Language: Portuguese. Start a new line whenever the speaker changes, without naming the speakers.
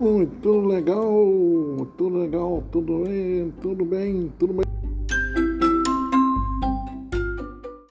Muito legal, tudo legal, tudo bem, tudo bem, tudo bem.